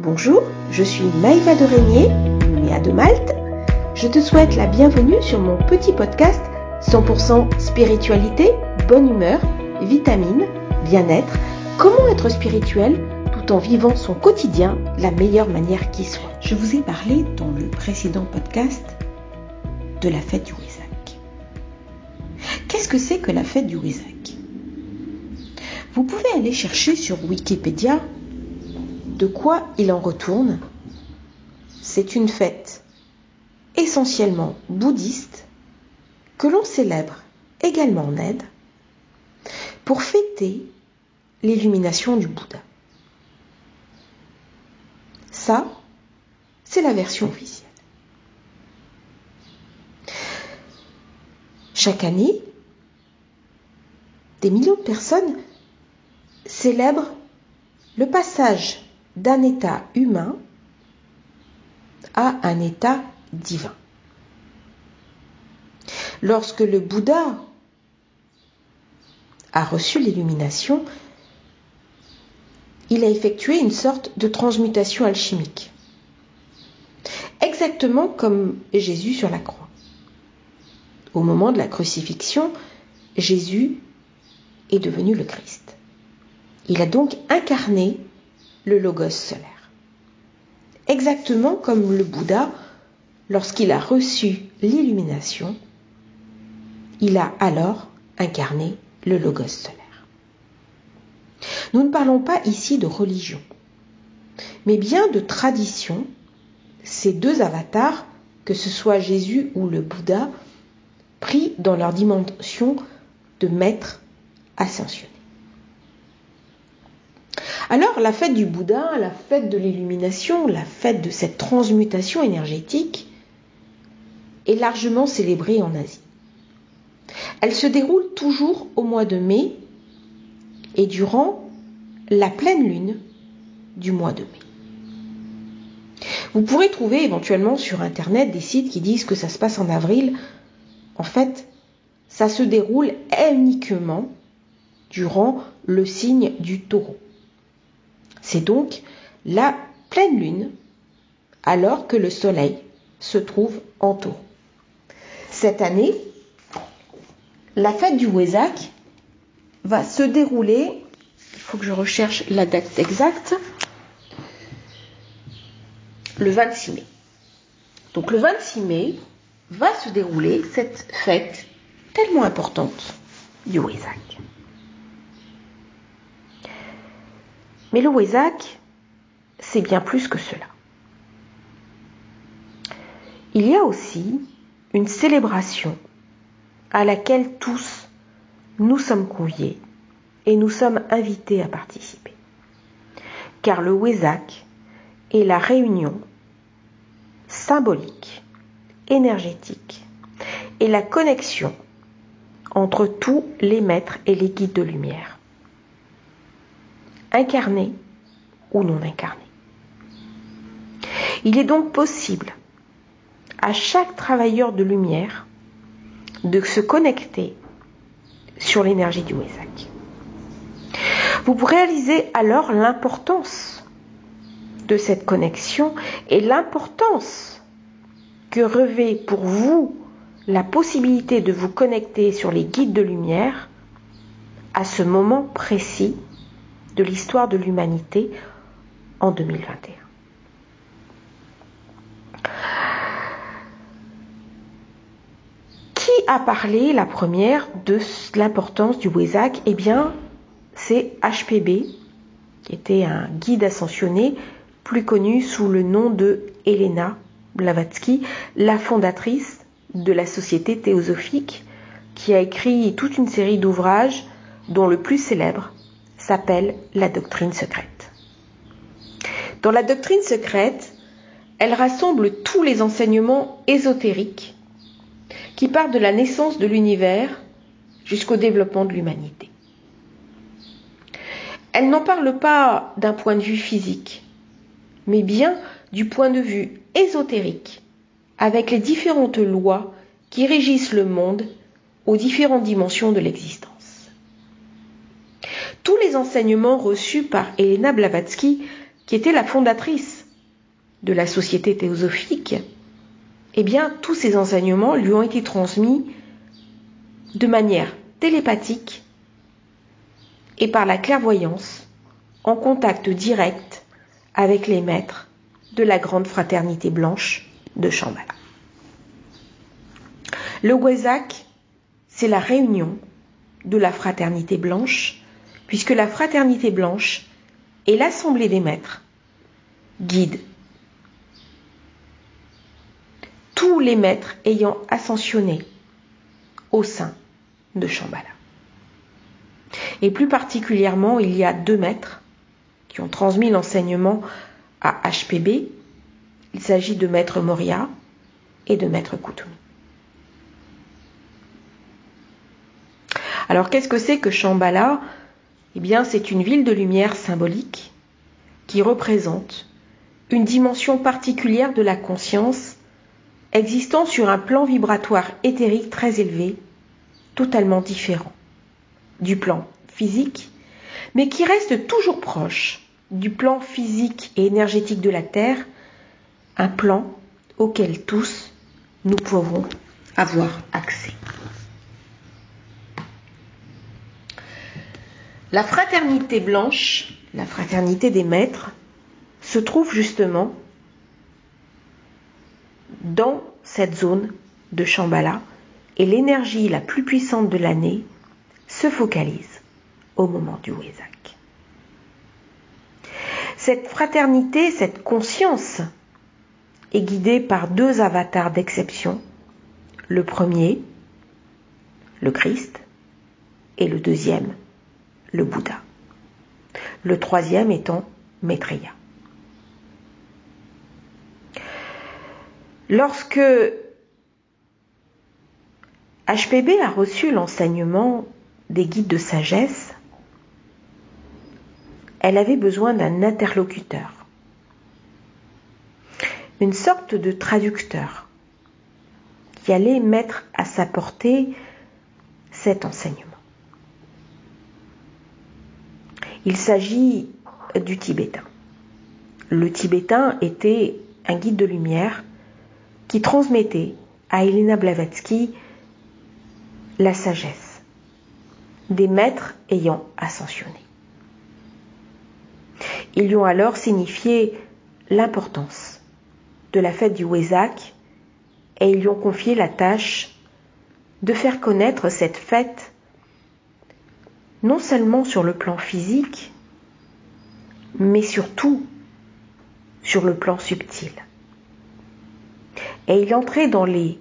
Bonjour, je suis Maïva de Régnier, Méa de Malte. Je te souhaite la bienvenue sur mon petit podcast 100% spiritualité, bonne humeur, vitamines, bien-être, comment être spirituel tout en vivant son quotidien la meilleure manière qui soit? Je vous ai parlé dans le précédent podcast de la fête du Wésac. Qu'est-ce que c'est que la fête du Wésac Vous pouvez aller chercher sur Wikipédia de quoi il en retourne? C'est une fête essentiellement bouddhiste que l'on célèbre également en Inde pour fêter l'illumination du Bouddha. Ça, c'est la version officielle. Chaque année, des millions de personnes célèbrent le passage d'un état humain à un état divin. Lorsque le Bouddha a reçu l'illumination, il a effectué une sorte de transmutation alchimique. Exactement comme Jésus sur la croix. Au moment de la crucifixion, Jésus est devenu le Christ. Il a donc incarné le logos solaire. Exactement comme le Bouddha, lorsqu'il a reçu l'illumination, il a alors incarné le logos solaire. Nous ne parlons pas ici de religion, mais bien de tradition. Ces deux avatars, que ce soit Jésus ou le Bouddha, pris dans leur dimension de maître ascensionné. Alors la fête du Bouddha, la fête de l'illumination, la fête de cette transmutation énergétique est largement célébrée en Asie. Elle se déroule toujours au mois de mai et durant la pleine lune du mois de mai. Vous pourrez trouver éventuellement sur Internet des sites qui disent que ça se passe en avril. En fait, ça se déroule uniquement durant le signe du taureau. C'est donc la pleine lune alors que le soleil se trouve en taureau. Cette année, la fête du Wesak va se dérouler, il faut que je recherche la date exacte, le 26 mai. Donc le 26 mai va se dérouler cette fête tellement importante du Wesak. Mais le Wesak, c'est bien plus que cela. Il y a aussi une célébration à laquelle tous nous sommes conviés et nous sommes invités à participer. Car le Wesak est la réunion symbolique, énergétique et la connexion entre tous les maîtres et les guides de lumière incarné ou non incarné. Il est donc possible à chaque travailleur de lumière de se connecter sur l'énergie du Wesak. Vous réalisez alors l'importance de cette connexion et l'importance que revêt pour vous la possibilité de vous connecter sur les guides de lumière à ce moment précis de l'histoire de l'humanité en 2021. Qui a parlé la première de l'importance du Wesak Eh bien, c'est HPB, qui était un guide ascensionné, plus connu sous le nom de Elena Blavatsky, la fondatrice de la Société théosophique, qui a écrit toute une série d'ouvrages, dont le plus célèbre s'appelle la doctrine secrète. Dans la doctrine secrète, elle rassemble tous les enseignements ésotériques qui partent de la naissance de l'univers jusqu'au développement de l'humanité. Elle n'en parle pas d'un point de vue physique, mais bien du point de vue ésotérique, avec les différentes lois qui régissent le monde aux différentes dimensions de l'existence. Tous les enseignements reçus par Elena Blavatsky qui était la fondatrice de la société théosophique, eh bien, tous ces enseignements lui ont été transmis de manière télépathique et par la clairvoyance, en contact direct avec les maîtres de la grande fraternité blanche de Shambhala. Le Wesak, c'est la réunion de la fraternité blanche, puisque la fraternité blanche est l'assemblée des maîtres, guides, tous les maîtres ayant ascensionné au sein de Shambhala. Et plus particulièrement, il y a deux maîtres qui ont transmis l'enseignement à HPB. Il s'agit de maître Moria et de maître Koutoumi. Alors qu'est-ce que c'est que Shambhala? Eh bien, c'est une ville de lumière symbolique qui représente une dimension particulière de la conscience existant sur un plan vibratoire éthérique très élevé, totalement différent du plan physique, mais qui reste toujours proche du plan physique et énergétique de la Terre, un plan auquel tous nous pouvons avoir accès. La fraternité blanche, la fraternité des maîtres, se trouve justement dans cette zone de Shambhala et l'énergie la plus puissante de l'année se focalise au moment du Wesak. Cette fraternité, cette conscience est guidée par deux avatars d'exception. Le premier, le Christ, et le deuxième, le Bouddha. Le troisième étant Maitreya. Lorsque HPB a reçu l'enseignement des guides de sagesse, elle avait besoin d'un interlocuteur, une sorte de traducteur qui allait mettre à sa portée cet enseignement. Il s'agit du tibétain. Le tibétain était un guide de lumière qui transmettait à Elena Blavatsky la sagesse des maîtres ayant ascensionné. Ils lui ont alors signifié l'importance de la fête du Wesak et ils lui ont confié la tâche de faire connaître cette fête non seulement sur le plan physique, mais surtout sur le plan subtil et il entrait dans les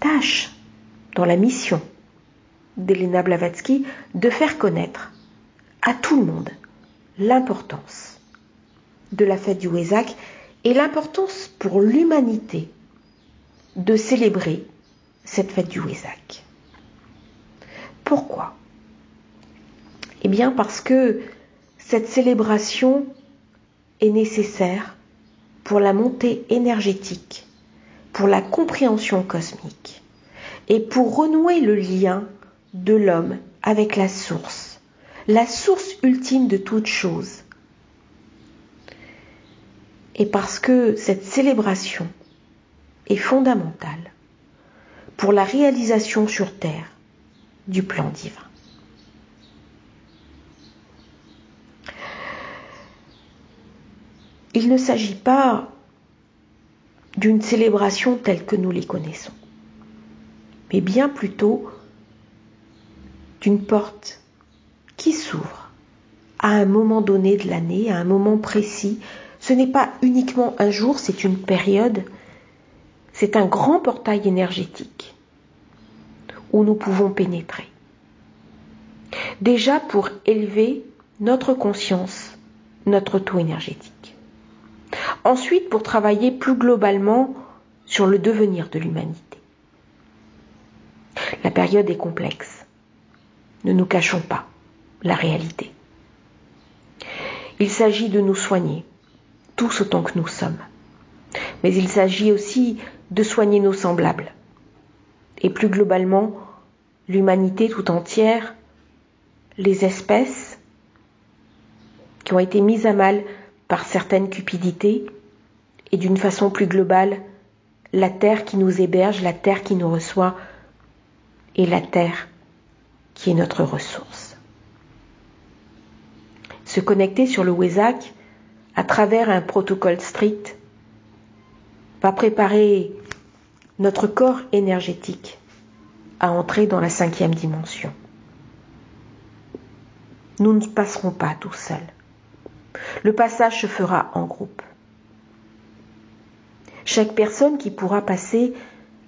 tâches, dans la mission d'Elena Blavatsky de faire connaître à tout le monde l'importance de la fête du Wesak et l'importance pour l'humanité de célébrer cette fête du Wesak. Pourquoi? Bien parce que cette célébration est nécessaire pour la montée énergétique, pour la compréhension cosmique et pour renouer le lien de l'homme avec la source, la source ultime de toute chose. Et parce que cette célébration est fondamentale pour la réalisation sur Terre du plan divin. Il ne s'agit pas d'une célébration telle que nous les connaissons, mais bien plutôt d'une porte qui s'ouvre à un moment donné de l'année, à un moment précis. Ce n'est pas uniquement un jour, c'est une période, c'est un grand portail énergétique où nous pouvons pénétrer. Déjà pour élever notre conscience, notre taux énergétique. Ensuite, pour travailler plus globalement sur le devenir de l'humanité. La période est complexe. Ne nous cachons pas la réalité. Il s'agit de nous soigner, tous autant que nous sommes. Mais il s'agit aussi de soigner nos semblables. Et plus globalement, l'humanité tout entière, les espèces qui ont été mises à mal par certaines cupidités, et d'une façon plus globale, la terre qui nous héberge, la terre qui nous reçoit, et la terre qui est notre ressource. Se connecter sur le WESAC à travers un protocole strict va préparer notre corps énergétique à entrer dans la cinquième dimension. Nous ne passerons pas tout seuls. Le passage se fera en groupe. Chaque personne qui pourra passer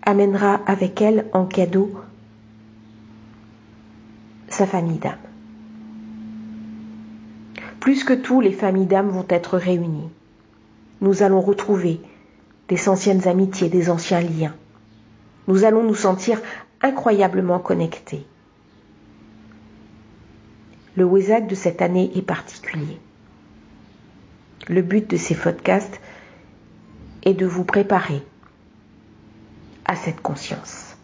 amènera avec elle en cadeau sa famille d'âme. Plus que tout, les familles d'âmes vont être réunies. Nous allons retrouver des anciennes amitiés, des anciens liens. Nous allons nous sentir incroyablement connectés. Le WESAC de cette année est particulier. Le but de ces podcasts est de vous préparer à cette conscience.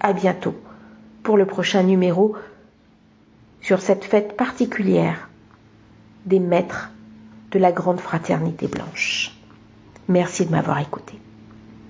À bientôt pour le prochain numéro sur cette fête particulière des maîtres de la grande fraternité blanche. Merci de m'avoir écouté.